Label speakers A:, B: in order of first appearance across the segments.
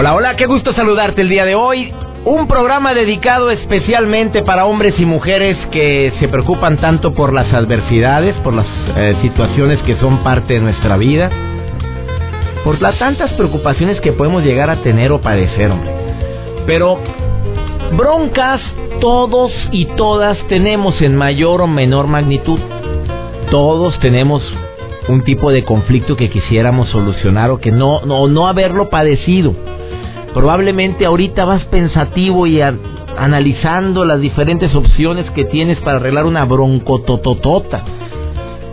A: Hola, hola, qué gusto saludarte el día de hoy. Un programa dedicado especialmente para hombres y mujeres que se preocupan tanto por las adversidades, por las eh, situaciones que son parte de nuestra vida, por las tantas preocupaciones que podemos llegar a tener o padecer, hombre. Pero broncas todos y todas tenemos en mayor o menor magnitud. Todos tenemos un tipo de conflicto que quisiéramos solucionar o que no no no haberlo padecido. Probablemente ahorita vas pensativo y analizando las diferentes opciones que tienes para arreglar una broncotototota.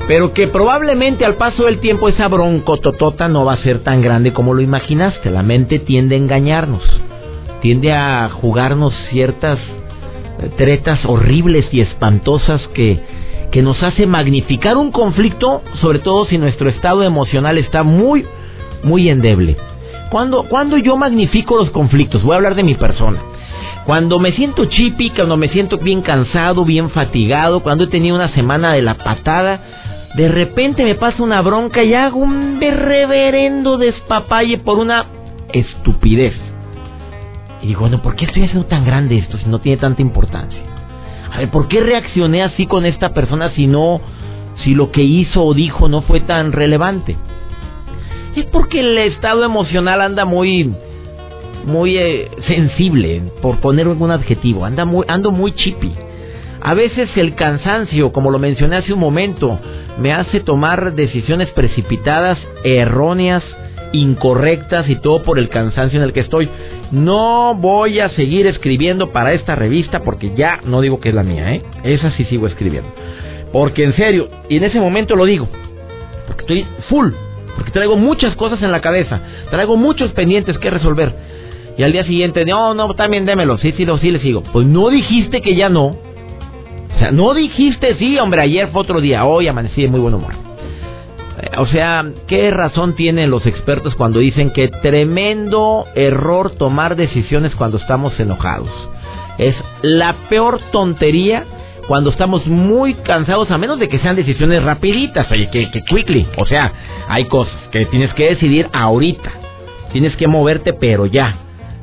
A: Pero que probablemente al paso del tiempo esa broncototota no va a ser tan grande como lo imaginaste. La mente tiende a engañarnos, tiende a jugarnos ciertas eh, tretas horribles y espantosas que, que nos hace magnificar un conflicto, sobre todo si nuestro estado emocional está muy, muy endeble. Cuando, cuando yo magnifico los conflictos, voy a hablar de mi persona. Cuando me siento chipi, cuando me siento bien cansado, bien fatigado, cuando he tenido una semana de la patada, de repente me pasa una bronca y hago un reverendo despapalle por una estupidez. Y digo, bueno, ¿por qué estoy haciendo tan grande esto si no tiene tanta importancia? A ver, ¿por qué reaccioné así con esta persona si no, si lo que hizo o dijo no fue tan relevante? Es porque el estado emocional anda muy muy eh, sensible, por poner algún adjetivo, anda muy, ando muy chippy. A veces el cansancio, como lo mencioné hace un momento, me hace tomar decisiones precipitadas, erróneas, incorrectas y todo por el cansancio en el que estoy. No voy a seguir escribiendo para esta revista porque ya no digo que es la mía, ¿eh? Esa sí sigo escribiendo. Porque en serio, y en ese momento lo digo, porque estoy full, porque traigo muchas cosas en la cabeza, traigo muchos pendientes que resolver. Y al día siguiente, no, no, también démelo, sí, sí, sí, le sigo. Pues no dijiste que ya no. O sea, no dijiste sí, hombre, ayer fue otro día, hoy amanecí de muy buen humor. Eh, o sea, ¿qué razón tienen los expertos cuando dicen que tremendo error tomar decisiones cuando estamos enojados? Es la peor tontería cuando estamos muy cansados, a menos de que sean decisiones rapiditas, oye, que, que quickly. O sea, hay cosas que tienes que decidir ahorita. Tienes que moverte, pero ya.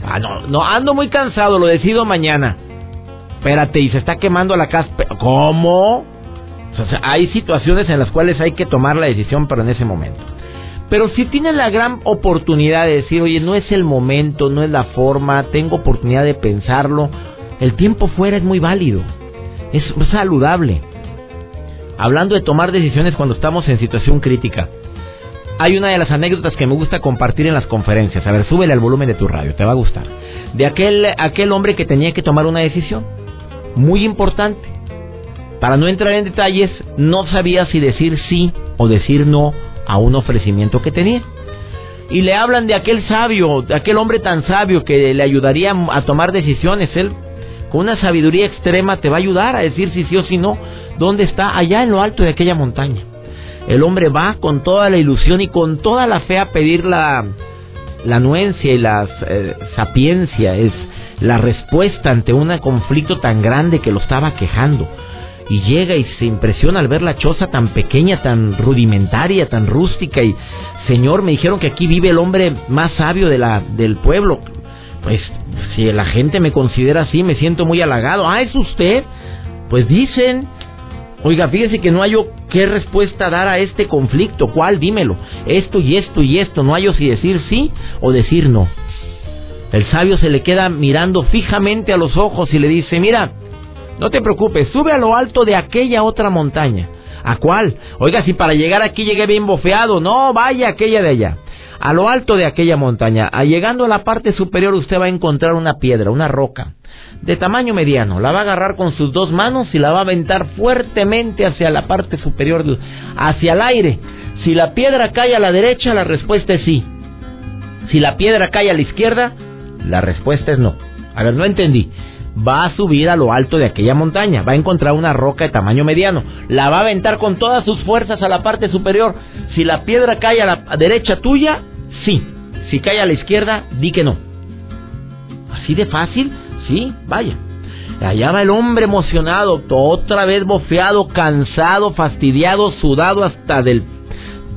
A: Ah, no, no, ando muy cansado, lo decido mañana. Espérate, y se está quemando la casa. ¿Cómo? O sea, hay situaciones en las cuales hay que tomar la decisión, pero en ese momento. Pero si tienes la gran oportunidad de decir, oye, no es el momento, no es la forma, tengo oportunidad de pensarlo, el tiempo fuera es muy válido es saludable. Hablando de tomar decisiones cuando estamos en situación crítica. Hay una de las anécdotas que me gusta compartir en las conferencias. A ver, súbele al volumen de tu radio, te va a gustar. De aquel, aquel hombre que tenía que tomar una decisión muy importante. Para no entrar en detalles, no sabía si decir sí o decir no a un ofrecimiento que tenía. Y le hablan de aquel sabio, de aquel hombre tan sabio que le ayudaría a tomar decisiones. Él con una sabiduría extrema te va a ayudar a decir si sí o si no, dónde está, allá en lo alto de aquella montaña. El hombre va con toda la ilusión y con toda la fe a pedir la, la anuencia y la eh, sapiencia, es la respuesta ante un conflicto tan grande que lo estaba quejando. Y llega y se impresiona al ver la choza tan pequeña, tan rudimentaria, tan rústica. Y, Señor, me dijeron que aquí vive el hombre más sabio de la, del pueblo pues si la gente me considera así, me siento muy halagado. Ah, es usted. Pues dicen, oiga, fíjese que no hay qué respuesta dar a este conflicto. ¿Cuál? Dímelo. Esto y esto y esto. No hay si decir sí o decir no. El sabio se le queda mirando fijamente a los ojos y le dice, mira, no te preocupes, sube a lo alto de aquella otra montaña. ¿A cuál? Oiga, si para llegar aquí llegué bien bofeado, no, vaya aquella de allá. A lo alto de aquella montaña, llegando a la parte superior, usted va a encontrar una piedra, una roca, de tamaño mediano. La va a agarrar con sus dos manos y la va a aventar fuertemente hacia la parte superior, hacia el aire. Si la piedra cae a la derecha, la respuesta es sí. Si la piedra cae a la izquierda, la respuesta es no. A ver, no entendí. Va a subir a lo alto de aquella montaña, va a encontrar una roca de tamaño mediano, la va a aventar con todas sus fuerzas a la parte superior. Si la piedra cae a la derecha tuya, sí. Si cae a la izquierda, di que no. Así de fácil, sí, vaya. Allá va el hombre emocionado, otra vez bofeado, cansado, fastidiado, sudado hasta del...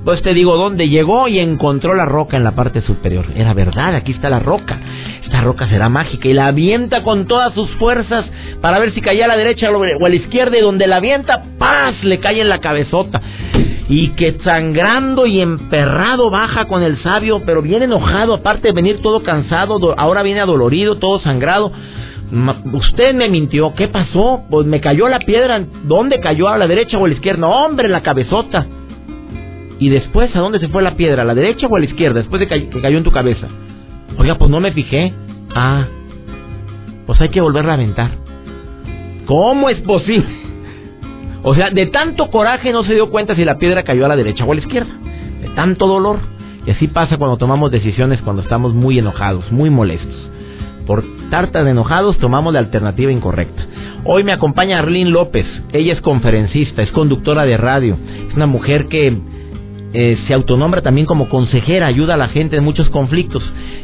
A: Pues te digo, ¿dónde llegó y encontró la roca en la parte superior? Era verdad, aquí está la roca. Esta roca será mágica y la avienta con todas sus fuerzas para ver si caía a la derecha o a la izquierda y donde la avienta, ¡paz! le cae en la cabezota. Y que sangrando y emperrado baja con el sabio, pero bien enojado, aparte de venir todo cansado, ahora viene adolorido, todo sangrado usted me mintió, ¿qué pasó? Pues me cayó la piedra, ¿dónde cayó? ¿A la derecha o a la izquierda? hombre, la cabezota. Y después, ¿a dónde se fue la piedra? ¿A la derecha o a la izquierda? Después de que cayó en tu cabeza. Oiga, pues no me fijé. Ah, pues hay que volverla a aventar. ¿Cómo es posible? O sea, de tanto coraje no se dio cuenta si la piedra cayó a la derecha o a la izquierda. De tanto dolor. Y así pasa cuando tomamos decisiones cuando estamos muy enojados, muy molestos. Por tarta de enojados tomamos la alternativa incorrecta. Hoy me acompaña Arlene López. Ella es conferencista, es conductora de radio. Es una mujer que eh, se autonombra también como consejera, ayuda a la gente en muchos conflictos.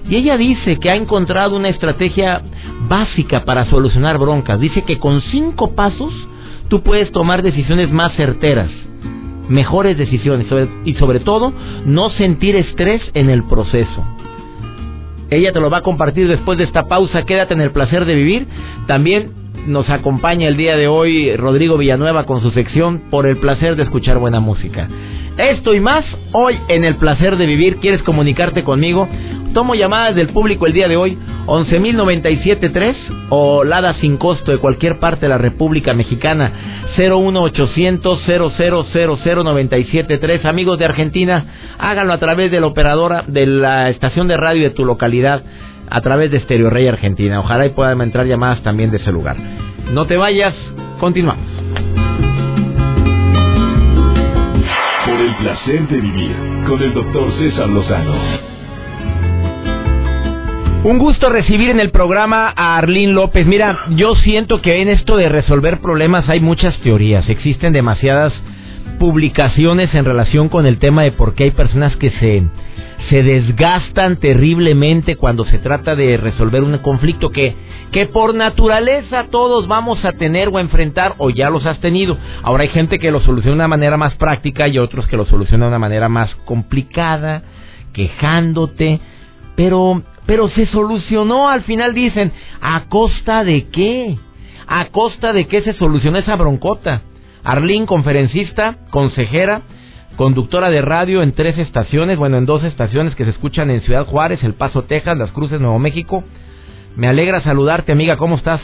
A: Y ella dice que ha encontrado una estrategia básica para solucionar broncas. Dice que con cinco pasos tú puedes tomar decisiones más certeras, mejores decisiones y sobre todo no sentir estrés en el proceso. Ella te lo va a compartir después de esta pausa. Quédate en el placer de vivir. También nos acompaña el día de hoy Rodrigo Villanueva con su sección por el placer de escuchar buena música. Esto y más hoy en el placer de vivir. ¿Quieres comunicarte conmigo? Tomo llamadas del público el día de hoy, 11.097.3 o Lada sin costo de cualquier parte de la República Mexicana, 01800 0000973 Amigos de Argentina, háganlo a través de la operadora de la estación de radio de tu localidad, a través de Stereo Rey Argentina. Ojalá y puedan entrar llamadas también de ese lugar. No te vayas, continuamos.
B: Por el placer de vivir con el doctor César Lozano.
A: Un gusto recibir en el programa a Arlín López. Mira, yo siento que en esto de resolver problemas hay muchas teorías. Existen demasiadas publicaciones en relación con el tema de por qué hay personas que se, se desgastan terriblemente cuando se trata de resolver un conflicto que, que por naturaleza todos vamos a tener o enfrentar o ya los has tenido. Ahora hay gente que lo soluciona de una manera más práctica y otros que lo solucionan de una manera más complicada, quejándote. Pero pero se solucionó, al final dicen, ¿a costa de qué? ¿A costa de qué se solucionó esa broncota? Arlín, conferencista, consejera, conductora de radio en tres estaciones, bueno, en dos estaciones que se escuchan en Ciudad Juárez, El Paso, Texas, Las Cruces, Nuevo México. Me alegra saludarte, amiga, ¿cómo estás?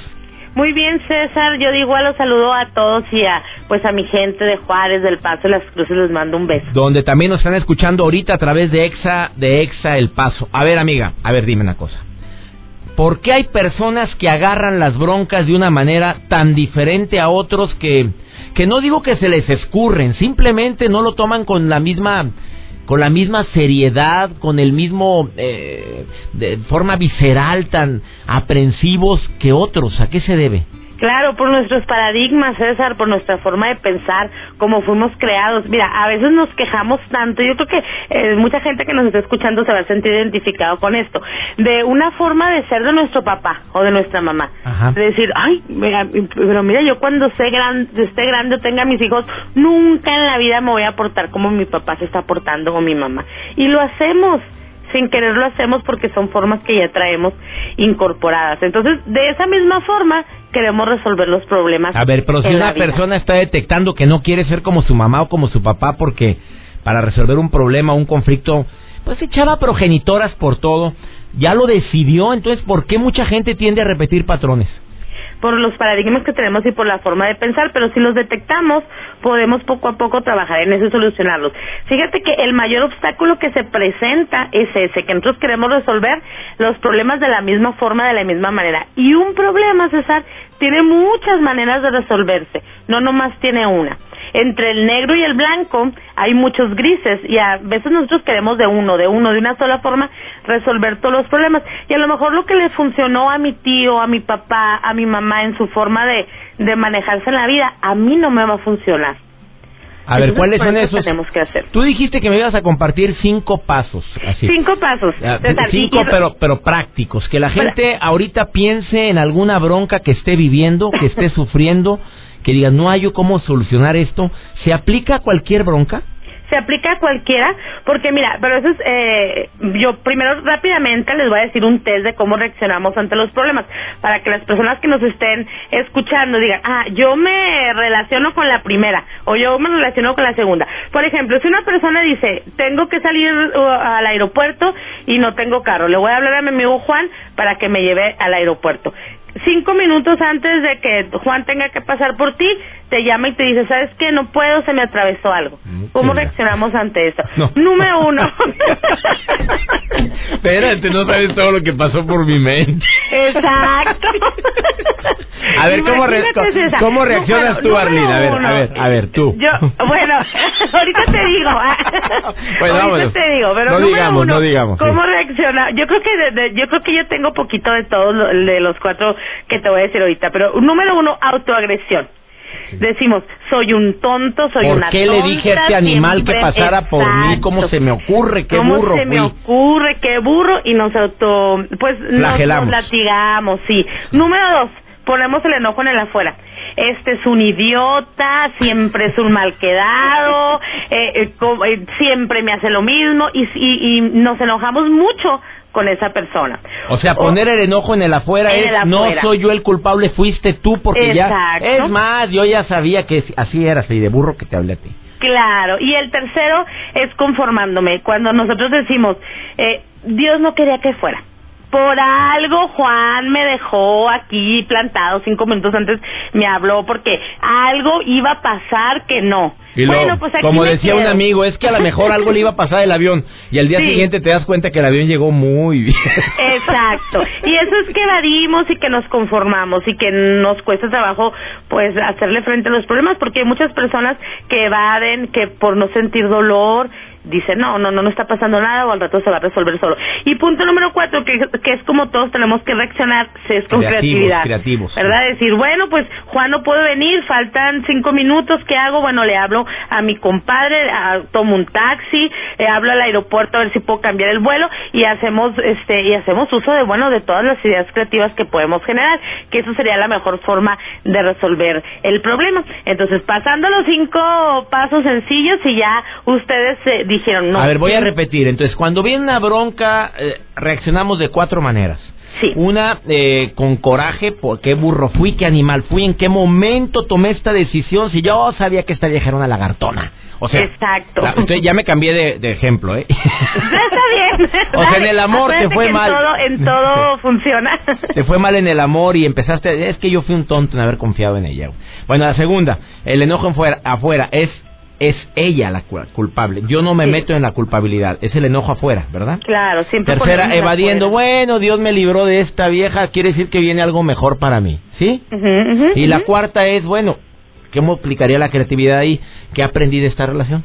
C: Muy bien, César. Yo de igual los saludo a todos y a pues a mi gente de Juárez, del Paso, Las Cruces les mando un beso.
A: Donde también nos están escuchando ahorita a través de Exa, de Exa El Paso. A ver, amiga, a ver, dime una cosa. ¿Por qué hay personas que agarran las broncas de una manera tan diferente a otros que que no digo que se les escurren, simplemente no lo toman con la misma con la misma seriedad, con el mismo eh, de forma visceral tan aprensivos que otros. ¿A qué se debe?
C: Claro, por nuestros paradigmas, César, por nuestra forma de pensar, como fuimos creados. Mira, a veces nos quejamos tanto, yo creo que eh, mucha gente que nos está escuchando se va a sentir identificado con esto, de una forma de ser de nuestro papá o de nuestra mamá. De decir, ay, pero mira, yo cuando sé grande, esté grande o tenga mis hijos, nunca en la vida me voy a portar como mi papá se está portando o mi mamá. Y lo hacemos sin querer lo hacemos porque son formas que ya traemos incorporadas. Entonces, de esa misma forma, queremos resolver los problemas.
A: A ver, pero si una persona está detectando que no quiere ser como su mamá o como su papá porque para resolver un problema, un conflicto, pues echaba progenitoras por todo, ya lo decidió, entonces, ¿por qué mucha gente tiende a repetir patrones?
C: Por los paradigmas que tenemos y por la forma de pensar, pero si los detectamos, podemos poco a poco trabajar en eso y solucionarlos. Fíjate que el mayor obstáculo que se presenta es ese, que nosotros queremos resolver los problemas de la misma forma, de la misma manera. Y un problema, César, tiene muchas maneras de resolverse, no nomás tiene una entre el negro y el blanco hay muchos grises y a veces nosotros queremos de uno, de uno, de una sola forma resolver todos los problemas. Y a lo mejor lo que le funcionó a mi tío, a mi papá, a mi mamá en su forma de, de manejarse en la vida, a mí no me va a funcionar.
A: A ver, ¿cuáles son esos?
C: Tenemos que hacer.
A: Tú dijiste que me ibas a compartir cinco pasos. Así.
C: Cinco pasos.
A: Ah, cinco, pero, pero prácticos. Que la gente ahorita piense en alguna bronca que esté viviendo, que esté sufriendo, que diga, no hay cómo solucionar esto. ¿Se aplica a cualquier bronca?
C: Se aplica a cualquiera, porque mira, pero eso es, eh, yo primero rápidamente les voy a decir un test de cómo reaccionamos ante los problemas, para que las personas que nos estén escuchando digan, ah, yo me relaciono con la primera, o yo me relaciono con la segunda. Por ejemplo, si una persona dice, tengo que salir uh, al aeropuerto y no tengo carro, le voy a hablar a mi amigo Juan para que me lleve al aeropuerto cinco minutos antes de que Juan tenga que pasar por ti, te llama y te dice, ¿sabes qué? No puedo, se me atravesó algo. Mm, ¿Cómo reaccionamos ante eso? Número uno.
A: Espérate, no sabes todo lo que pasó por mi mente.
C: Exacto.
A: a ver, ¿cómo, ¿cómo reaccionas tú, Arlene? A ver, a ver, a ver, tú.
C: Yo, bueno, ahorita te digo.
A: Bueno, ahorita
C: te digo, pero
A: no
C: número
A: digamos,
C: uno,
A: no digamos.
C: ¿Cómo reacciona? Yo creo que yo creo que yo tengo poquito de todos de los cuatro que te voy a decir ahorita, pero número uno, autoagresión. Decimos, soy un tonto, soy una
A: ¿Por qué le dije a este animal que pasara por mí? ¿Cómo se me ocurre? ¿Qué
C: ¿Cómo
A: burro
C: se me ocurre? ¿Qué burro? Y nos auto... Pues nos, nos latigamos, sí. Número dos, ponemos el enojo en el afuera este es un idiota, siempre es un mal quedado, eh, eh, eh, siempre me hace lo mismo y, y, nos enojamos mucho con esa persona.
A: O sea, poner el enojo en el afuera es no soy yo el culpable, fuiste tú porque ya es más, yo ya sabía que así eras y de burro que te hablé a ti.
C: Claro, y el tercero es conformándome. Cuando nosotros decimos, eh, Dios no quería que fuera. Por algo Juan me dejó aquí plantado cinco minutos antes, me habló porque algo iba a pasar que no
A: bueno, pues como decía un amigo, es que a lo mejor algo le iba a pasar el avión y al día siguiente te das cuenta que el avión llegó muy bien.
C: Exacto. Y eso es que evadimos y que nos conformamos y que nos cuesta trabajo pues hacerle frente a los problemas porque hay muchas personas que evaden, que por no sentir dolor dice, no, no, no, no está pasando nada o al rato se va a resolver solo. Y punto número cuatro, que, que es como todos tenemos que reaccionar, es con creatividad.
A: Creativos.
C: ¿Verdad? Decir, bueno, pues Juan no puede venir, faltan cinco minutos, ¿qué hago? Bueno, le hablo a mi compadre, tomo un taxi, hablo al aeropuerto a ver si puedo cambiar el vuelo y hacemos, este, y hacemos uso de, bueno, de todas las ideas creativas que podemos generar, que eso sería la mejor forma de resolver el problema. Entonces, pasando los cinco pasos sencillos y ya ustedes eh, dijeron no.
A: A ver, voy a repetir. Entonces, cuando viene una bronca, eh, reaccionamos de cuatro maneras.
C: Sí.
A: Una, eh, con coraje, por qué burro fui, qué animal fui, en qué momento tomé esta decisión, si yo sabía que esta vieja era una lagartona. O sea,
C: Exacto.
A: entonces ya me cambié de, ejemplo, ¿eh?
C: Está bien.
A: o sea, en el amor te fue mal.
C: En todo, en todo funciona.
A: Te fue mal en el amor y empezaste, es que yo fui un tonto en haber confiado en ella. Bueno, la segunda, el enojo afuera, afuera es es ella la culpable. Yo no me meto en la culpabilidad, es el enojo afuera, ¿verdad?
C: Claro, siempre.
A: Tercera, evadiendo, bueno, Dios me libró de esta vieja, quiere decir que viene algo mejor para mí, ¿sí? y la cuarta es, bueno, ¿cómo aplicaría la creatividad ahí? ¿Qué aprendí de esta relación?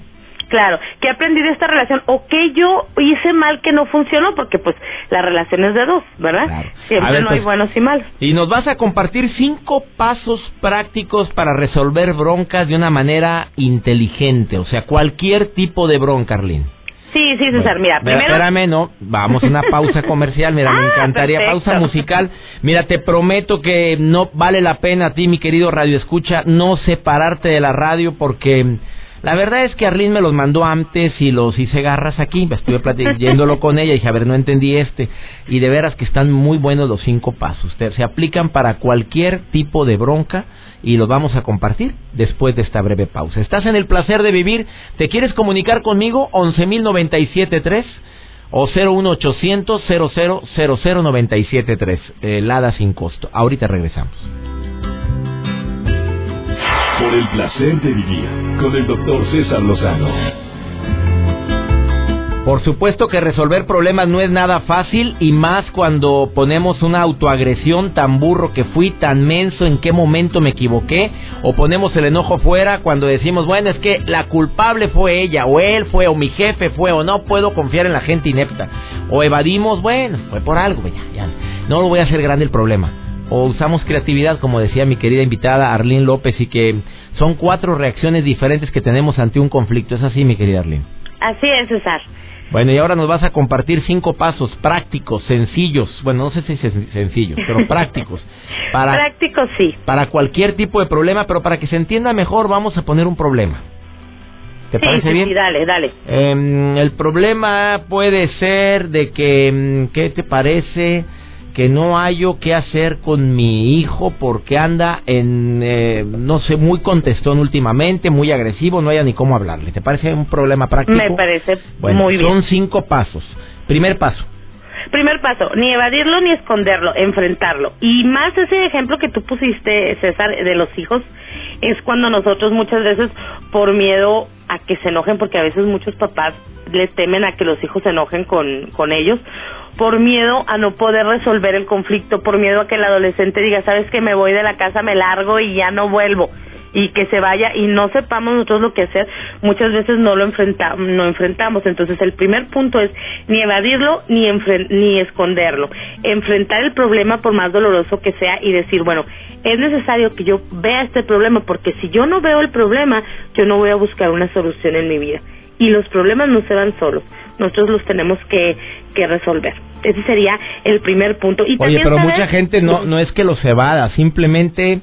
C: Claro, ¿qué aprendí de esta relación? ¿O qué yo hice mal que no funcionó? Porque pues la relación es de dos, ¿verdad? Siempre no hay pues, buenos y malos.
A: Y nos vas a compartir cinco pasos prácticos para resolver broncas de una manera inteligente, o sea, cualquier tipo de bronca, Arlene.
C: Sí, sí, César, mira, primero...
A: Espérame, no, vamos a una pausa comercial, mira, me ah, encantaría, pausa musical. Mira, te prometo que no vale la pena a ti, mi querido Radio Escucha, no separarte de la radio porque la verdad es que Arlene me los mandó antes y los hice garras aquí. Estuve platicándolo con ella y dije, a ver, no entendí este. Y de veras que están muy buenos los cinco pasos. Se aplican para cualquier tipo de bronca y los vamos a compartir después de esta breve pausa. ¿Estás en el placer de vivir? ¿Te quieres comunicar conmigo? 11.097.3 o 01800 00973 helada sin costo. Ahorita regresamos
B: por el placer de vivir con el doctor César Lozano.
A: Por supuesto que resolver problemas no es nada fácil y más cuando ponemos una autoagresión tan burro que fui, tan menso, en qué momento me equivoqué, o ponemos el enojo fuera cuando decimos, bueno, es que la culpable fue ella, o él fue, o mi jefe fue, o no puedo confiar en la gente inepta, o evadimos, bueno, fue por algo, ya, ya, no lo voy a hacer grande el problema. O usamos creatividad, como decía mi querida invitada Arlene López, y que son cuatro reacciones diferentes que tenemos ante un conflicto. ¿Es así, mi querida Arlene?
C: Así es, César.
A: Bueno, y ahora nos vas a compartir cinco pasos prácticos, sencillos, bueno, no sé si sencillos, pero prácticos.
C: Para, prácticos, sí.
A: Para cualquier tipo de problema, pero para que se entienda mejor, vamos a poner un problema. ¿Te parece bien?
C: Sí, dale, dale.
A: Eh, el problema puede ser de que, em, ¿qué te parece? Que no hallo qué hacer con mi hijo porque anda en, eh, no sé, muy contestón últimamente, muy agresivo, no haya ni cómo hablarle. ¿Te parece un problema práctico?
C: Me parece muy bien.
A: Son cinco pasos. Primer paso.
C: Primer paso, ni evadirlo ni esconderlo, enfrentarlo. Y más ese ejemplo que tú pusiste, César, de los hijos, es cuando nosotros muchas veces, por miedo a que se enojen, porque a veces muchos papás le temen a que los hijos se enojen con, con ellos, por miedo a no poder resolver el conflicto, por miedo a que el adolescente diga, sabes que me voy de la casa, me largo y ya no vuelvo y que se vaya y no sepamos nosotros lo que hacer, muchas veces no lo enfrentamos, no enfrentamos. Entonces el primer punto es ni evadirlo ni ni esconderlo, enfrentar el problema por más doloroso que sea y decir, bueno, es necesario que yo vea este problema porque si yo no veo el problema, yo no voy a buscar una solución en mi vida. Y los problemas no se van solos, nosotros los tenemos que, que resolver. Ese sería el primer punto. Y
A: Oye, pero mucha gente no, no es que los evada, simplemente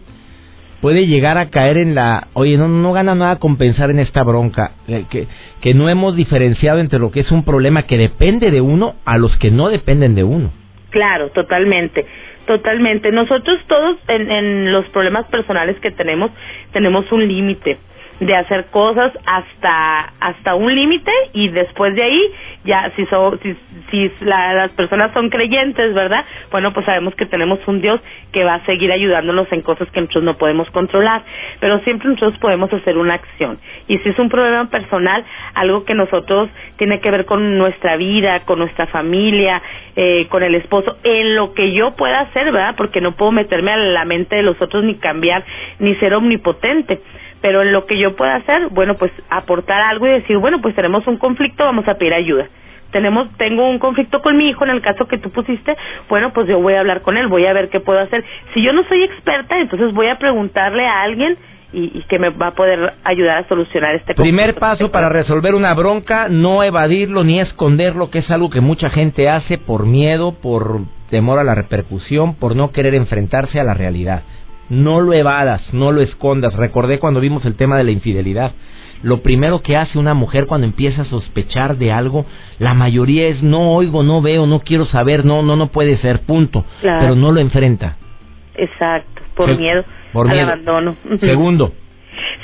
A: puede llegar a caer en la, oye, no, no gana nada compensar en esta bronca, eh, que, que no hemos diferenciado entre lo que es un problema que depende de uno a los que no dependen de uno.
C: Claro, totalmente. Totalmente. Nosotros todos en, en los problemas personales que tenemos tenemos un límite de hacer cosas hasta hasta un límite y después de ahí ya si so, si, si las personas son creyentes verdad bueno pues sabemos que tenemos un Dios que va a seguir ayudándonos en cosas que nosotros no podemos controlar. Pero siempre nosotros podemos hacer una acción. Y si es un problema personal algo que nosotros tiene que ver con nuestra vida con nuestra familia eh, con el esposo en lo que yo pueda hacer verdad porque no puedo meterme a la mente de los otros ni cambiar ni ser omnipotente pero en lo que yo pueda hacer, bueno, pues aportar algo y decir, bueno, pues tenemos un conflicto, vamos a pedir ayuda. Tenemos, tengo un conflicto con mi hijo en el caso que tú pusiste, bueno, pues yo voy a hablar con él, voy a ver qué puedo hacer. Si yo no soy experta, entonces voy a preguntarle a alguien y, que me va a poder ayudar a solucionar este
A: conflicto. Primer paso para resolver una bronca, no evadirlo ni esconderlo, que es algo que mucha gente hace por miedo, por temor a la repercusión, por no querer enfrentarse a la realidad. No lo evadas, no lo escondas. Recordé cuando vimos el tema de la infidelidad. Lo primero que hace una mujer cuando empieza a sospechar de algo, la mayoría es no oigo, no veo, no quiero saber, no, no, no puede ser, punto. Pero no lo enfrenta.
C: Exacto, por miedo por al abandono.
A: Segundo.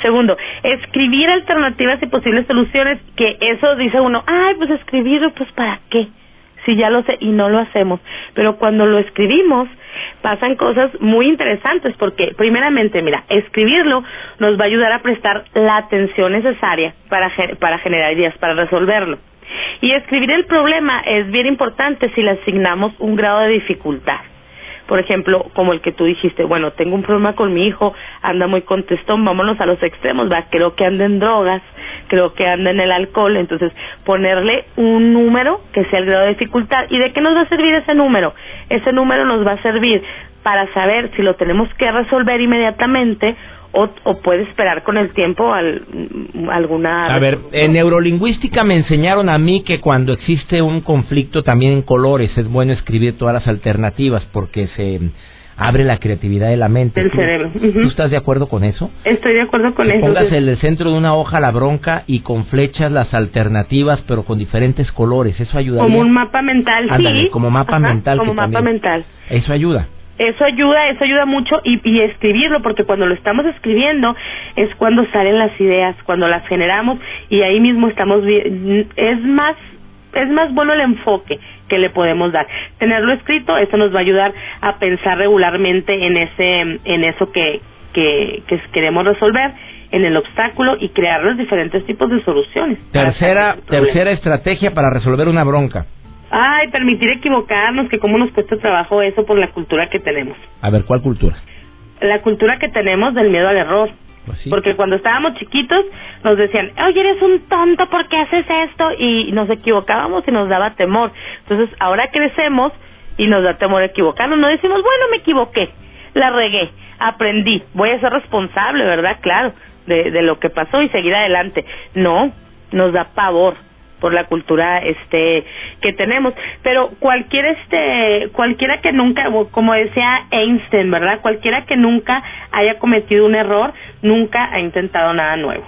C: Segundo, escribir alternativas y posibles soluciones, que eso dice uno, ay, pues escribirlo, pues para qué, si ya lo sé y no lo hacemos. Pero cuando lo escribimos, pasan cosas muy interesantes porque primeramente, mira, escribirlo nos va a ayudar a prestar la atención necesaria para, para generar ideas, para resolverlo. Y escribir el problema es bien importante si le asignamos un grado de dificultad por ejemplo, como el que tú dijiste, bueno, tengo un problema con mi hijo, anda muy contestón, vámonos a los extremos, va, creo que anda en drogas, creo que anda en el alcohol, entonces ponerle un número que sea el grado de dificultad. ¿Y de qué nos va a servir ese número? Ese número nos va a servir para saber si lo tenemos que resolver inmediatamente o, puede esperar con el tiempo al, alguna...
A: A ver, en neurolingüística me enseñaron a mí que cuando existe un conflicto también en colores es bueno escribir todas las alternativas porque se abre la creatividad de la mente.
C: El cerebro.
A: ¿Tú estás de acuerdo con eso?
C: Estoy de acuerdo con eso.
A: Pongas en el centro de una hoja la bronca y con flechas las alternativas, pero con diferentes colores. Eso ayuda.
C: Como un mapa mental, sí.
A: Como mapa mental.
C: Como mapa mental.
A: Eso ayuda.
C: Eso ayuda, eso ayuda mucho y, y, escribirlo, porque cuando lo estamos escribiendo es cuando salen las ideas, cuando las generamos y ahí mismo estamos. Es más, es más bueno el enfoque que le podemos dar. Tenerlo escrito, eso nos va a ayudar a pensar regularmente en ese, en eso que, que, que queremos resolver en el obstáculo y crear los diferentes tipos de soluciones.
A: Tercera, tercera estrategia para resolver una bronca.
C: Ay, permitir equivocarnos, que cómo nos cuesta trabajo eso por la cultura que tenemos.
A: A ver, ¿cuál cultura?
C: La cultura que tenemos del miedo al error.
A: Pues.
C: Porque cuando estábamos chiquitos nos decían, oye, eres un tonto, ¿por qué haces esto? Y nos equivocábamos y nos daba temor. Entonces, ahora crecemos y nos da temor equivocarnos. No decimos, bueno, me equivoqué, la regué, aprendí, voy a ser responsable, ¿verdad? Claro, de, de lo que pasó y seguir adelante. No, nos da pavor por la cultura este que tenemos pero cualquier este cualquiera que nunca como decía Einstein verdad cualquiera que nunca haya cometido un error nunca ha intentado nada nuevo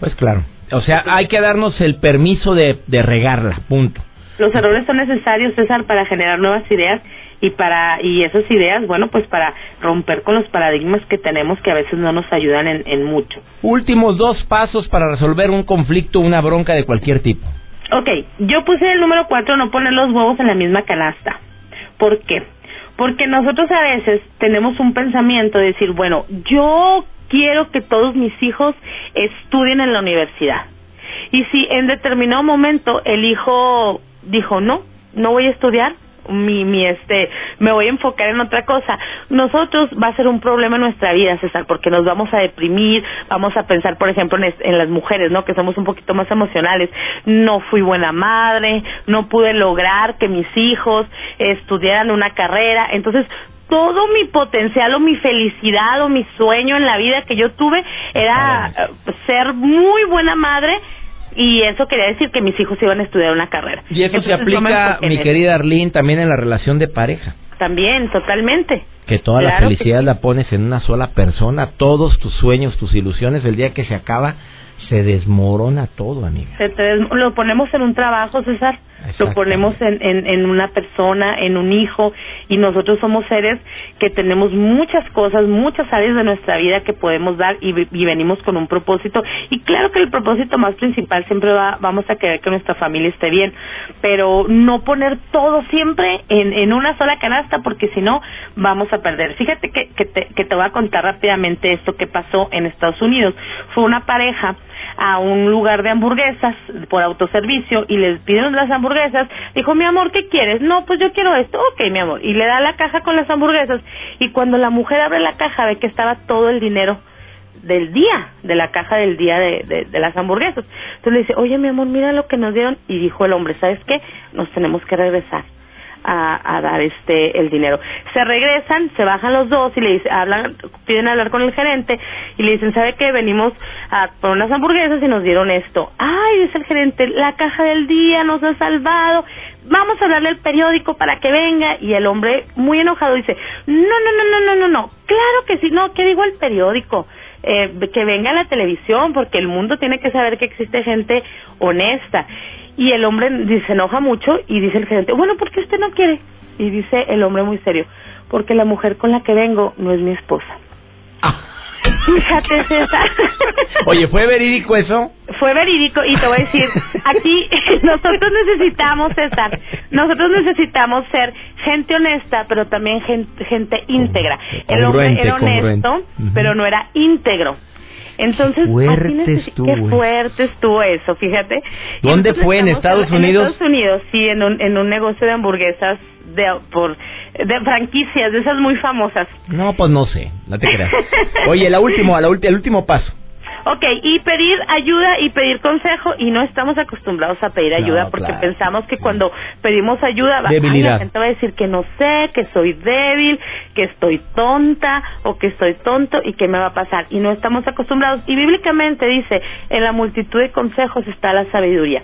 A: Pues claro. O sea, hay que darnos el permiso de, de regarla, punto.
C: los errores son necesarios César para generar nuevas ideas y para y esas ideas bueno pues para romper con los paradigmas que tenemos que a veces no nos ayudan en, en mucho
A: Últimos dos pasos para resolver un conflicto, una bronca de cualquier tipo.
C: Ok, yo puse el número cuatro, no poner los huevos en la misma canasta. ¿Por qué? Porque nosotros a veces tenemos un pensamiento de decir, bueno, yo quiero que todos mis hijos estudien en la universidad. Y si en determinado momento el hijo dijo, no, no voy a estudiar, mi, mi este, me voy a enfocar en otra cosa. Nosotros va a ser un problema en nuestra vida, César, porque nos vamos a deprimir, vamos a pensar, por ejemplo, en, en las mujeres, ¿no? Que somos un poquito más emocionales. No fui buena madre, no pude lograr que mis hijos estudiaran una carrera. Entonces, todo mi potencial o mi felicidad o mi sueño en la vida que yo tuve era eh, ser muy buena madre y eso quería decir que mis hijos iban a estudiar una carrera.
A: Y eso se
C: Entonces,
A: aplica, mi querida Arlene, también en la relación de pareja.
C: También, totalmente.
A: Que toda la
C: Claro
A: felicidad
C: sí.
A: la pones en una sola persona, todos tus sueños, tus ilusiones, el día que se acaba, se desmorona todo, amiga.
C: Se te des- lo ponemos en un trabajo, César. Lo ponemos en, en, en una persona, en un hijo, y nosotros somos seres que tenemos muchas cosas, muchas áreas de nuestra vida que podemos dar y, y venimos con un propósito. Y claro que el propósito más principal siempre va, vamos a querer que nuestra familia esté bien, pero no poner todo siempre en, en una sola canasta porque si no vamos a perder. Fíjate que, que, te, que te voy a contar rápidamente esto que pasó en Estados Unidos. Fue una pareja a un lugar de hamburguesas por autoservicio y les pidieron las hamburguesas. Dijo, mi amor, ¿qué quieres? No, pues yo quiero esto. Ok, mi amor. Y le da la caja con las hamburguesas. Y cuando la mujer abre la caja ve que estaba todo el dinero del día, de la caja del día de, de, de las hamburguesas. Entonces le dice, oye, mi amor, mira lo que nos dieron. Y dijo el hombre, ¿sabes qué? Nos tenemos que regresar. A, a dar este el dinero. Se regresan se bajan los dos y le hablan piden hablar con el gerente y le dicen sabe qué venimos a por unas hamburguesas y nos dieron esto. Ay dice el gerente la caja del día nos ha salvado. Vamos a hablarle al periódico para que venga. Y el hombre muy enojado dice no no no no no no no. Claro que sí. No qué digo el periódico eh, que venga la televisión porque el mundo tiene que saber que existe gente honesta y el hombre dice, se enoja mucho y dice el gerente, bueno, ¿por qué usted no quiere? Y dice el hombre muy serio, porque la mujer con la que vengo no es mi esposa. Fíjate, César.
A: Oye, ¿fue verídico eso?
C: Fue verídico y te voy a decir, aquí nosotros necesitamos, César, nosotros necesitamos ser gente honesta, pero también gente, gente íntegra. El hombre era honesto, pero no era íntegro. Entonces,
A: Qué fuerte estuvo
C: qué
A: eso.
C: fuerte estuvo eso, fíjate.
A: ¿Dónde fue? ¿En Estados Unidos?
C: En Estados Unidos, sí, en un, en un negocio de hamburguesas de, por, de franquicias, de esas muy famosas.
A: No, pues no sé, no te creas. Oye, la última, la ulti- el último paso.
C: Ok, y pedir ayuda y pedir consejo y no estamos acostumbrados a pedir
A: No,
C: ayuda porque
A: claro,
C: pensamos que
A: sí.
C: cuando pedimos ayuda va, ay, la gente va a decir que no sé, que soy débil, que estoy tonta o que estoy tonto y qué me va a pasar y no estamos acostumbrados y bíblicamente dice en la multitud de consejos está la sabiduría.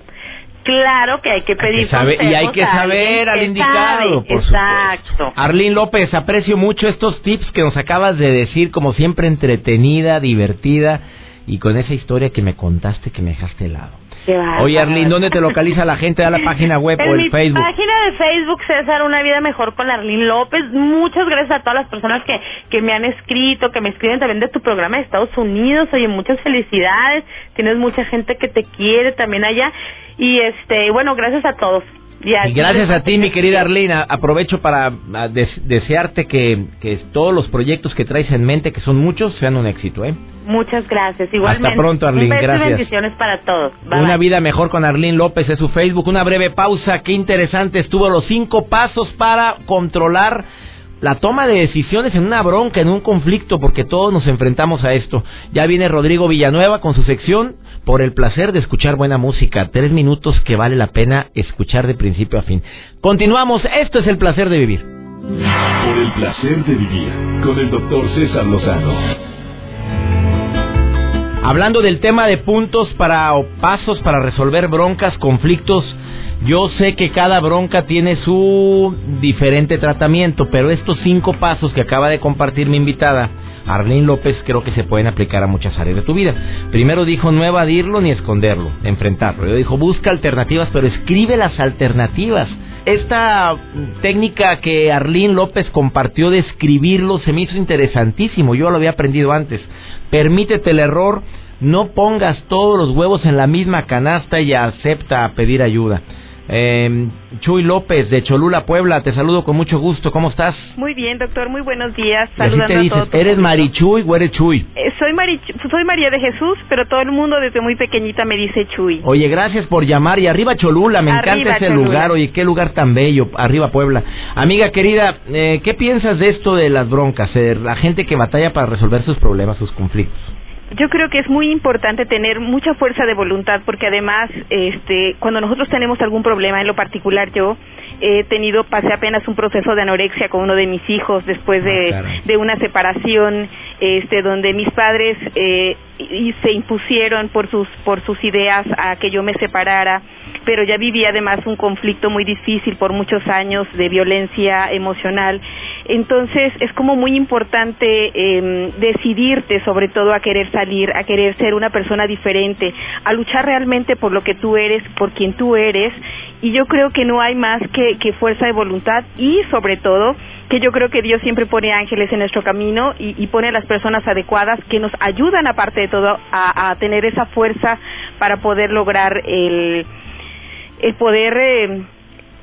C: Claro que hay que
A: Hay
C: pedir
A: que saber- y hay que saber al
C: que
A: indicado,
C: sabe.
A: por
C: Exacto.
A: supuesto. Arlene López, aprecio mucho estos tips que nos acabas de decir, como siempre entretenida, divertida y con esa historia que me contaste que me dejaste helado. Oye, Arlene, ¿dónde te localiza la gente? Da la página web
C: En
A: o el
C: mi
A: Facebook.
C: página de Facebook, César, Una Vida Mejor con Arlene López. Muchas gracias a todas las personas que, que me han escrito, que me escriben también de tu programa de Estados Unidos. Oye, muchas felicidades. Tienes mucha gente que te quiere también allá. Y este, bueno, gracias a todos.
A: Y, gracias a ti, mi querida Arlina. Aprovecho para desearte que, que todos los proyectos que traes en mente, que son muchos, sean un éxito, ¿eh?
C: Muchas gracias. Igualmente.
A: Hasta pronto, Arlene. gracias.
C: bendiciones para todos.
A: Una vida mejor con Arlene López es su Facebook. Una breve pausa. Qué interesante estuvo los cinco pasos para controlar la toma de decisiones en una bronca, en un conflicto, porque todos nos enfrentamos a esto. Ya viene Rodrigo Villanueva con su sección por el placer de escuchar buena música. Tres minutos que vale la pena escuchar de principio a fin. Continuamos. Esto es el placer de vivir.
B: Por el placer de vivir con el doctor César Lozano.
A: Hablando del tema de puntos para o pasos para resolver broncas, conflictos, yo sé que cada bronca tiene su diferente tratamiento, pero estos cinco pasos que acaba de compartir mi invitada, Arlene López, creo que se pueden aplicar a muchas áreas de tu vida. Primero dijo no evadirlo ni esconderlo, enfrentarlo. Yo dijo busca alternativas, pero escribe las alternativas. Esta técnica que Arlene López compartió de escribirlo se me hizo interesantísimo. Yo lo había aprendido antes. Permítete el error, no pongas todos los huevos en la misma canasta y acepta pedir ayuda. Eh, Chuy López de Cholula, Puebla, te saludo con mucho gusto. ¿Cómo estás?
D: Muy bien, doctor. Muy buenos días.
A: Saludando te dices, ¿eres Marichuy o eres Chuy?
D: Eh, soy, soy María de Jesús, pero todo el mundo desde muy pequeñita me dice Chuy.
A: Oye, gracias por llamar. Y arriba Cholula, me encanta ese lugar. Oye, qué lugar tan bello. Arriba Puebla. Amiga querida, eh, ¿qué piensas de esto de las broncas? Eh, la gente que batalla para resolver sus problemas, sus conflictos
D: yo creo que es muy importante tener mucha fuerza de voluntad porque además este cuando nosotros tenemos algún problema en lo particular yo he tenido pasé apenas un proceso de anorexia con uno de mis hijos después de, ah, de una separación este donde mis padres eh, y se impusieron por sus por sus ideas a que yo me separara pero ya vivía además un conflicto muy difícil por muchos años de violencia emocional entonces es como muy importante eh, decidirte sobre todo a querer salir a querer ser una persona diferente a luchar realmente por lo que tú eres por quien tú eres y yo creo que no hay más que, fuerza de voluntad y sobre todo que yo creo que Dios siempre pone ángeles en nuestro camino y, pone a las personas adecuadas que nos ayudan, aparte de todo, a, tener esa fuerza para poder lograr el, el poder. Eh,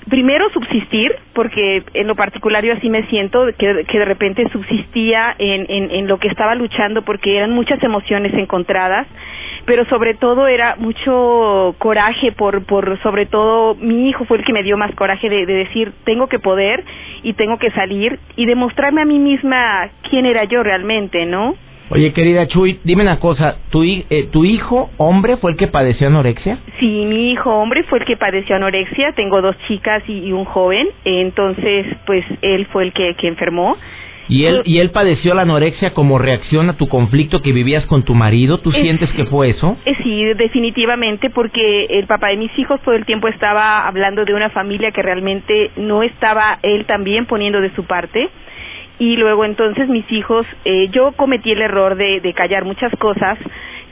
D: primero subsistir, porque en lo particular yo así me siento, que, que de repente subsistía en, en, lo que estaba luchando porque eran muchas emociones encontradas pero sobre todo era mucho coraje por, por sobre todo mi hijo fue el que me dio más coraje de, decir tengo que poder y tengo que salir y demostrarme a mí misma quién era yo realmente, ¿no?
A: Oye, querida Chuy, dime una cosa, ¿tu, eh, ¿tu hijo hombre fue el que padeció anorexia?
D: Sí, mi hijo hombre fue el que padeció anorexia, tengo dos chicas y, un joven, entonces pues él fue el que, que enfermó
A: ¿Y él, ¿Y él padeció la anorexia como reacción a tu conflicto que vivías con tu marido? ¿Tú sientes que fue eso?
D: Eh, sí, definitivamente, porque el papá de mis hijos todo el tiempo estaba hablando de una familia que realmente no estaba él también poniendo de su parte. Y luego entonces mis hijos, eh, yo cometí el error de, de callar muchas cosas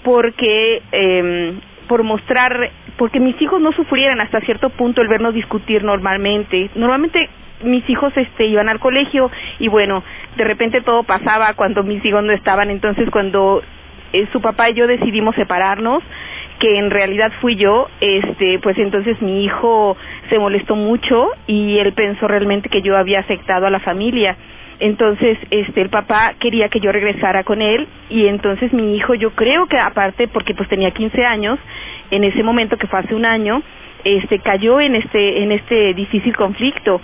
D: porque eh, por mostrar, porque mis hijos no sufrieran hasta cierto punto el vernos discutir normalmente. Normalmente mis hijos este iban al colegio y bueno, de repente todo pasaba cuando mis hijos no estaban, entonces cuando eh, su papá y yo decidimos separarnos, que en realidad fui yo, este, pues entonces mi hijo se molestó mucho y él pensó realmente que yo había afectado a la familia. Entonces, este, el papá quería que yo regresara con él y entonces mi hijo, yo creo que aparte, porque pues tenía 15 años, en ese momento que fue hace un año, este, cayó en este, en este difícil conflicto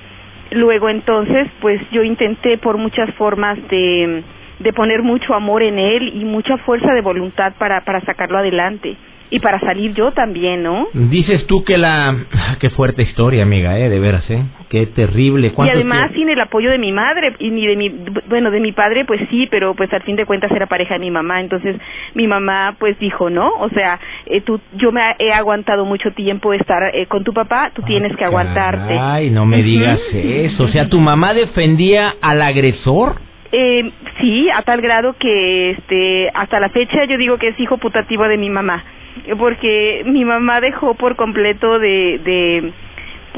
D: Luego entonces, pues yo intenté por muchas formas de, de poner mucho amor en él y mucha fuerza de voluntad para, para sacarlo adelante y para salir yo también, ¿no?
A: Dices tú que la... Qué fuerte historia, amiga, ¿eh? De veras, ¿eh? Qué terrible.
D: Y además sin el apoyo de mi madre y ni de mi... Bueno, de mi padre, pues sí, pero pues al fin de cuentas era pareja de mi mamá. Entonces mi mamá pues dijo, no, o sea, eh, tú, yo me he aguantado mucho tiempo estar eh, con tu papá, tú tienes que aguantarte.
A: Ay, no me digas eso. O sea, ¿tu mamá defendía al agresor?
D: Eh, sí, a tal grado que este hasta la fecha yo digo que es hijo putativo de mi mamá porque mi mamá dejó por completo de, de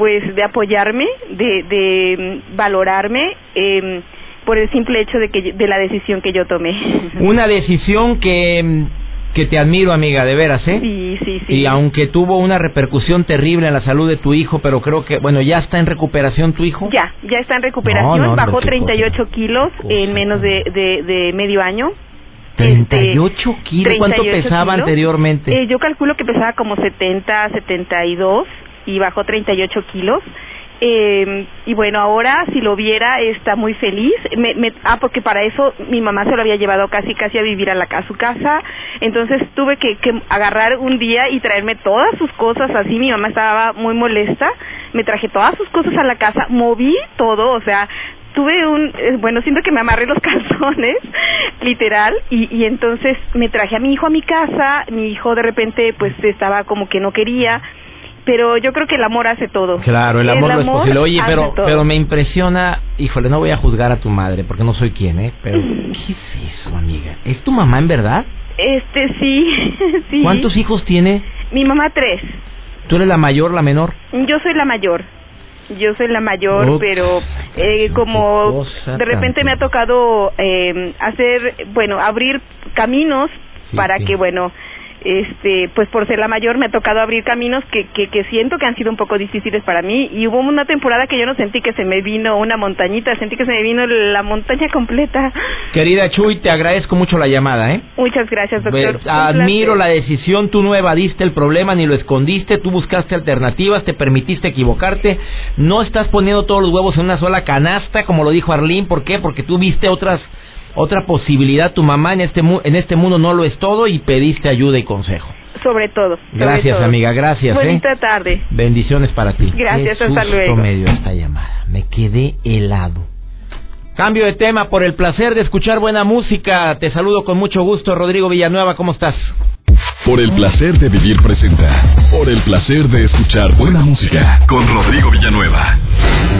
D: pues de apoyarme, de, de valorarme eh, por el simple hecho de que de la decisión que yo tomé.
A: Una decisión que que te admiro, amiga, de veras, ¿eh?
D: Sí, sí, sí.
A: Y aunque tuvo una repercusión terrible en la salud de tu hijo, pero creo que, bueno, ¿ya está en recuperación tu hijo?
D: Ya, ya está en recuperación.
A: No, no,
D: Bajó
A: no, qué
D: 38
A: cosa,
D: kilos en menos de, de, de medio año.
A: 38 kilos. ¿Cuánto
D: 38
A: pesaba
D: kilos.
A: anteriormente?
D: Eh, yo calculo que pesaba como 70, 72 y bajó 38 kilos. Eh, y bueno, ahora si lo viera está muy feliz. Me, me- ah, porque para eso mi mamá se lo había llevado casi casi a vivir a, la, a su casa. Entonces tuve que, que agarrar un día y traerme todas sus cosas así. Mi mamá estaba muy molesta. Me traje todas sus cosas a la casa, moví todo, o sea, tuve un, eh, bueno, siento que me amarré los calzones, literal, y, y entonces me traje a mi hijo a mi casa, mi hijo de repente pues estaba como que no quería, pero yo creo que el amor hace todo.
A: Claro, el amor, no es posible. Oye, pero,
D: todo.
A: pero me impresiona, híjole, no voy a juzgar a tu madre porque no soy quien, ¿eh? Pero, ¿qué es eso, amiga? ¿Es tu mamá en verdad?
D: Este, sí, sí.
A: ¿Cuántos hijos tiene?
D: Mi mamá tres.
A: ¿Tú eres la mayor, la menor?
D: Yo soy la mayor. Yo soy la mayor,
A: Ups,
D: pero eh, como de repente me ha tocado eh, hacer, bueno, abrir caminos
A: Sí,
D: para
A: sí.
D: que, bueno, este, pues por ser la mayor me ha tocado abrir caminos que, que, que siento que han sido un poco difíciles para mí y hubo una temporada que yo no sentí que se me vino una montañita, sentí que se me vino la montaña completa.
A: Querida Chuy, te agradezco mucho la llamada, ¿eh?
D: Muchas gracias, doctor.
A: Admiro la decisión, tú no evadiste el problema ni lo escondiste, tú buscaste alternativas, te permitiste equivocarte, no estás poniendo todos los huevos en una sola canasta, como lo dijo Arlene, ¿por qué? Porque tú viste otras otra posibilidad, tu mamá en este mu- en este mundo no lo es todo y pediste ayuda y consejo.
D: Sobre todo. sobre
A: Gracias,
D: todo.
A: amiga, gracias, ¿eh?
D: Bonita tarde.
A: Bendiciones para ti.
D: Gracias,
A: Qué
D: hasta luego.
A: me dio esta llamada. Me quedé helado. Cambio de tema por el placer de escuchar buena música. Te saludo con mucho gusto, Rodrigo Villanueva. ¿Cómo estás?
B: Por el placer de vivir presenta. Por el placer de escuchar buena música. Con Rodrigo Villanueva.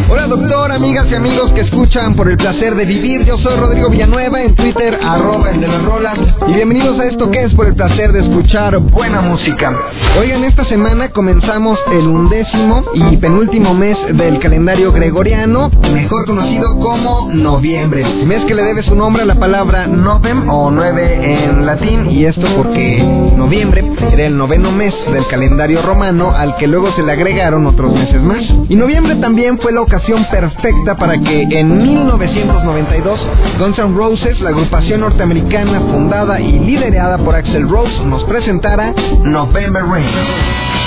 E: Hola doctor, amigas y amigos que escuchan por el placer de vivir. Yo soy Rodrigo Villanueva en Twitter, arroba el de las rolas. Y bienvenidos a esto que es por el placer de escuchar buena música. Oigan, esta semana comenzamos el undécimo y penúltimo mes del calendario gregoriano, mejor conocido como noviembre. Mes que le debe su nombre a la palabra novem o nueve en latín. Y esto porque noviembre era el noveno mes del calendario romano al que luego se le agregaron otros meses más. Y noviembre también fue la ocasión perfecta para que en 1992 Guns N' Roses, la agrupación norteamericana fundada y liderada por Axel Rose, nos presentara November Rain.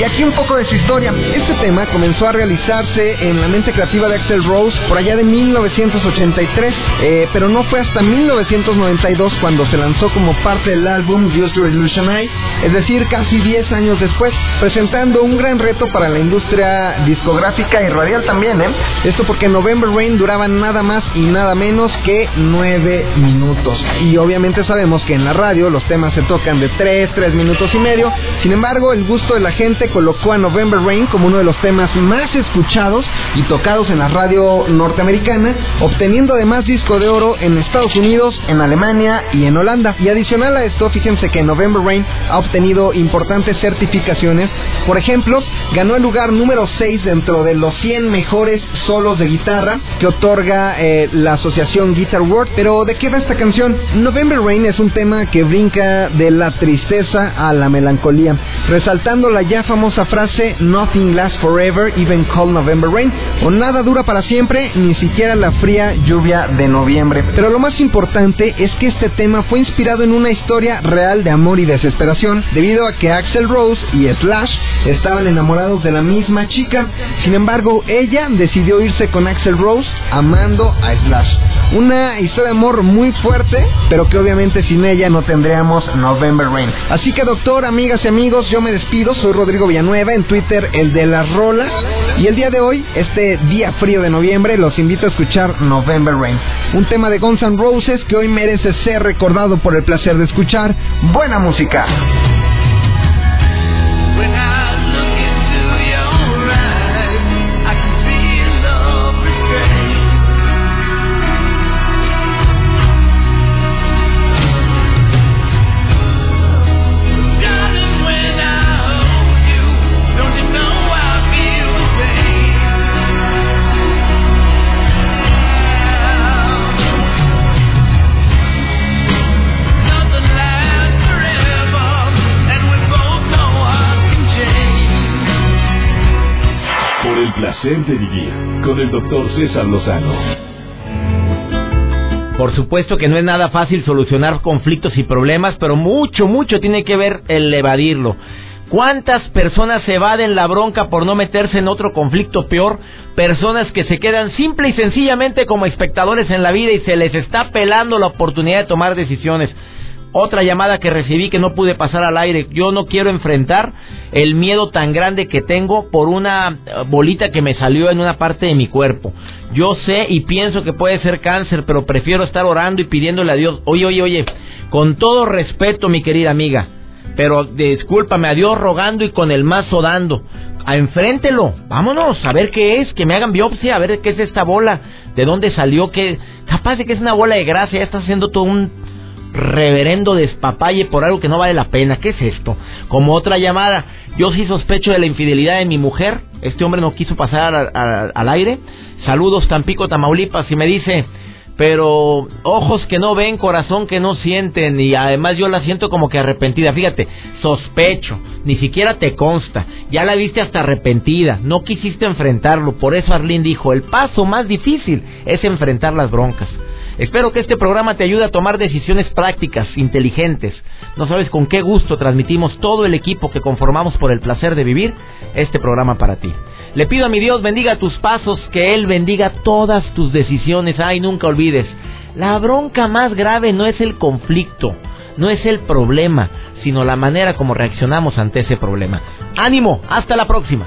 E: Y aquí un poco de su historia. Este tema comenzó a realizarse en la mente creativa de Axel Rose por allá de 1983, eh, pero no fue hasta 1992 cuando se lanzó como parte del álbum Use Your Illusion Eye, es decir, casi 10 años después, presentando un gran reto para la industria discográfica y radial también, ¿eh? Esto porque November Rain duraba nada más y nada menos que 9 minutos. Y obviamente sabemos que en la radio los temas se tocan de 3, 3 minutos y medio. Sin embargo, el gusto de la gente colocó a November Rain como uno de los temas más escuchados y tocados en la radio norteamericana, obteniendo además disco de oro en Estados Unidos, en Alemania y en Holanda. Y adicional a esto, fíjense que November Rain ha obtenido importantes certificaciones. Por ejemplo, ganó el lugar número 6 dentro de los 100 mejores solos de guitarra que otorga eh, la asociación Guitar World. Pero ¿de qué va esta canción? November Rain es un tema que brinca de la tristeza a la melancolía, resaltando la ya famosa frase Nothing lasts forever, even cold November rain, o nada dura para siempre, ni siquiera la fría lluvia de noviembre. Pero lo más importante es que este tema fue inspirado en una historia real de amor y desesperación, debido a que Axel Rose y Slash estaban enamorados de la misma chica. Sin embargo, ella decidió irse con Axel Rose, amando a Slash. Una historia de amor muy fuerte, pero que obviamente sin ella no tendríamos November Rain. Así que doctor, amigas y amigos, yo me despido, soy Rodrigo Villanueva en Twitter, el de las rolas. Y el día de hoy, este día frío de noviembre, los invito a escuchar November Rain. Un tema de Guns N' Roses que hoy merece ser recordado por el placer de escuchar buena música.
B: Con el doctor César Lozano.
A: Por supuesto que no es nada fácil solucionar conflictos y problemas, pero mucho, mucho tiene que ver el evadirlo. ¿Cuántas personas se evaden la bronca por no meterse en otro conflicto peor? Personas que se quedan simple y sencillamente como espectadores en la vida y se les está pelando la oportunidad de tomar decisiones. Otra llamada que recibí que no pude pasar al aire. Yo no quiero enfrentar el miedo tan grande que tengo por una eh, bolita que me salió en una parte de mi cuerpo. Yo sé y pienso que puede ser cáncer, pero prefiero estar orando y pidiéndole a Dios. Oye, oye, oye, con todo respeto, mi querida amiga, pero discúlpame, a Dios rogando y con el mazo dando. A enfréntelo, vámonos, a ver qué es, que me hagan biopsia, a ver qué es esta bola, de dónde salió, que capaz de que es una bola de grasa, ya está haciendo todo un reverendo despapalle por algo que no vale la pena. ¿Qué es esto? Como otra llamada, yo sí sospecho de la infidelidad de mi mujer. Este hombre no quiso pasar a- al aire. Saludos Tampico, Tamaulipas. Y me dice, pero ojos que no ven, corazón que no sienten. Y además yo la siento como que arrepentida. Fíjate, sospecho. Ni siquiera te consta. Ya la viste hasta arrepentida. No quisiste enfrentarlo. Por eso Arlene dijo, el paso más difícil es enfrentar las broncas. Espero que este programa te ayude a tomar decisiones prácticas, inteligentes. No sabes con qué gusto transmitimos todo el equipo que conformamos por el placer de vivir este programa para ti. Le pido a mi Dios bendiga tus pasos, que Él bendiga todas tus decisiones. Ay, nunca olvides, la bronca más grave no es el conflicto, no es el problema, sino la manera como reaccionamos ante ese problema. Ánimo, hasta la próxima.